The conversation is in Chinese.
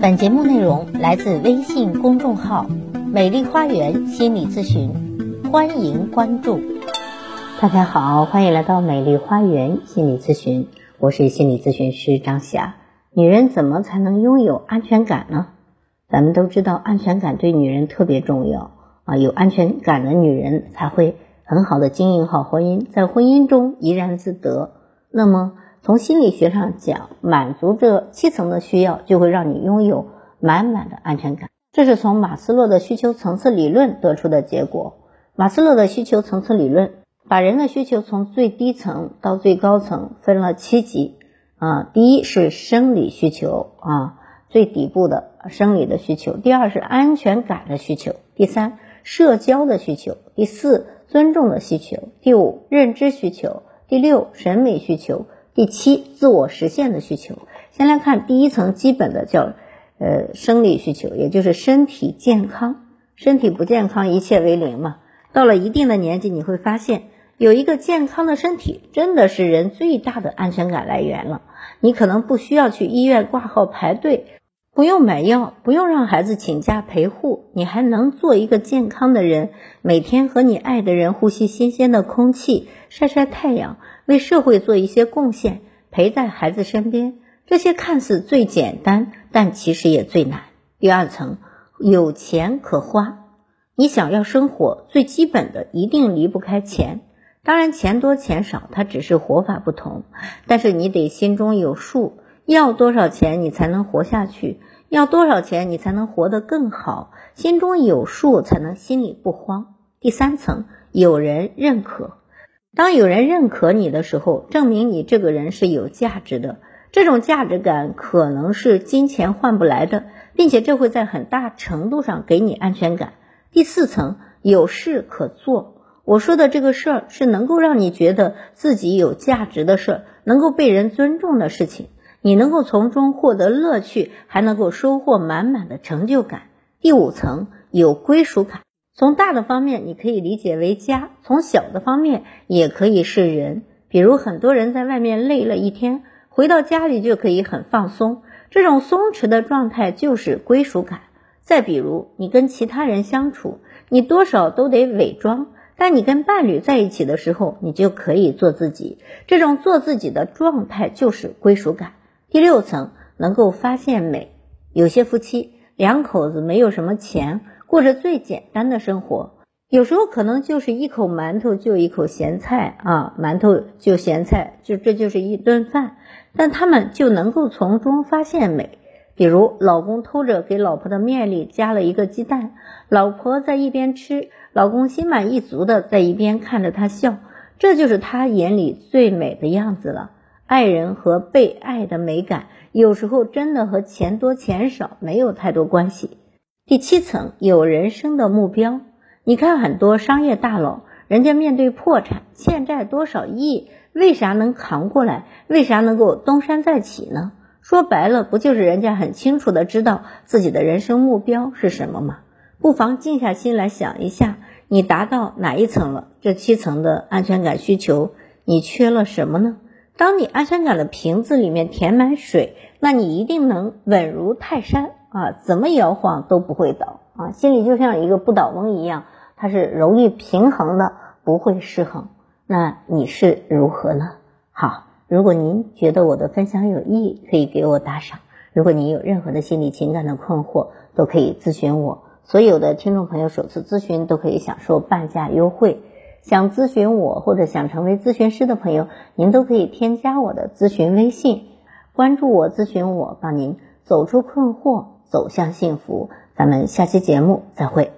本节目内容来自微信公众号“美丽花园心理咨询”，欢迎关注。大家好，欢迎来到美丽花园心理咨询，我是心理咨询师张霞。女人怎么才能拥有安全感呢？咱们都知道，安全感对女人特别重要啊！有安全感的女人才会很好的经营好婚姻，在婚姻中怡然自得。那么，从心理学上讲，满足这七层的需要，就会让你拥有满满的安全感。这是从马斯洛的需求层次理论得出的结果。马斯洛的需求层次理论把人的需求从最低层到最高层分了七级啊。第一是生理需求啊，最底部的生理的需求；第二是安全感的需求；第三社交的需求；第四尊重的需求；第五认知需求；第六审美需求。第七，自我实现的需求。先来看第一层基本的叫，呃，生理需求，也就是身体健康。身体不健康，一切为零嘛。到了一定的年纪，你会发现，有一个健康的身体，真的是人最大的安全感来源了。你可能不需要去医院挂号排队，不用买药，不用让孩子请假陪护，你还能做一个健康的人，每天和你爱的人呼吸新鲜的空气，晒晒太阳。为社会做一些贡献，陪在孩子身边，这些看似最简单，但其实也最难。第二层，有钱可花，你想要生活，最基本的一定离不开钱。当然，钱多钱少，它只是活法不同。但是你得心中有数，要多少钱你才能活下去？要多少钱你才能活得更好？心中有数，才能心里不慌。第三层，有人认可。当有人认可你的时候，证明你这个人是有价值的。这种价值感可能是金钱换不来的，并且这会在很大程度上给你安全感。第四层，有事可做。我说的这个事儿是能够让你觉得自己有价值的事儿，能够被人尊重的事情，你能够从中获得乐趣，还能够收获满满的成就感。第五层，有归属感。从大的方面，你可以理解为家；从小的方面，也可以是人。比如很多人在外面累了一天，回到家里就可以很放松，这种松弛的状态就是归属感。再比如你跟其他人相处，你多少都得伪装，但你跟伴侣在一起的时候，你就可以做自己。这种做自己的状态就是归属感。第六层，能够发现美。有些夫妻两口子没有什么钱。过着最简单的生活，有时候可能就是一口馒头就一口咸菜啊，馒头就咸菜，就这就是一顿饭，但他们就能够从中发现美。比如老公偷着给老婆的面里加了一个鸡蛋，老婆在一边吃，老公心满意足的在一边看着她笑，这就是他眼里最美的样子了。爱人和被爱的美感，有时候真的和钱多钱少没有太多关系。第七层有人生的目标，你看很多商业大佬，人家面对破产、欠债多少亿，为啥能扛过来？为啥能够东山再起呢？说白了，不就是人家很清楚的知道自己的人生目标是什么吗？不妨静下心来想一下，你达到哪一层了？这七层的安全感需求，你缺了什么呢？当你安全感的瓶子里面填满水，那你一定能稳如泰山。啊，怎么摇晃都不会倒啊！心里就像一个不倒翁一样，它是容易平衡的，不会失衡。那你是如何呢？好，如果您觉得我的分享有意义，可以给我打赏。如果您有任何的心理情感的困惑，都可以咨询我。所有的听众朋友首次咨询都可以享受半价优惠。想咨询我或者想成为咨询师的朋友，您都可以添加我的咨询微信，关注我，咨询我，帮您走出困惑。走向幸福，咱们下期节目再会。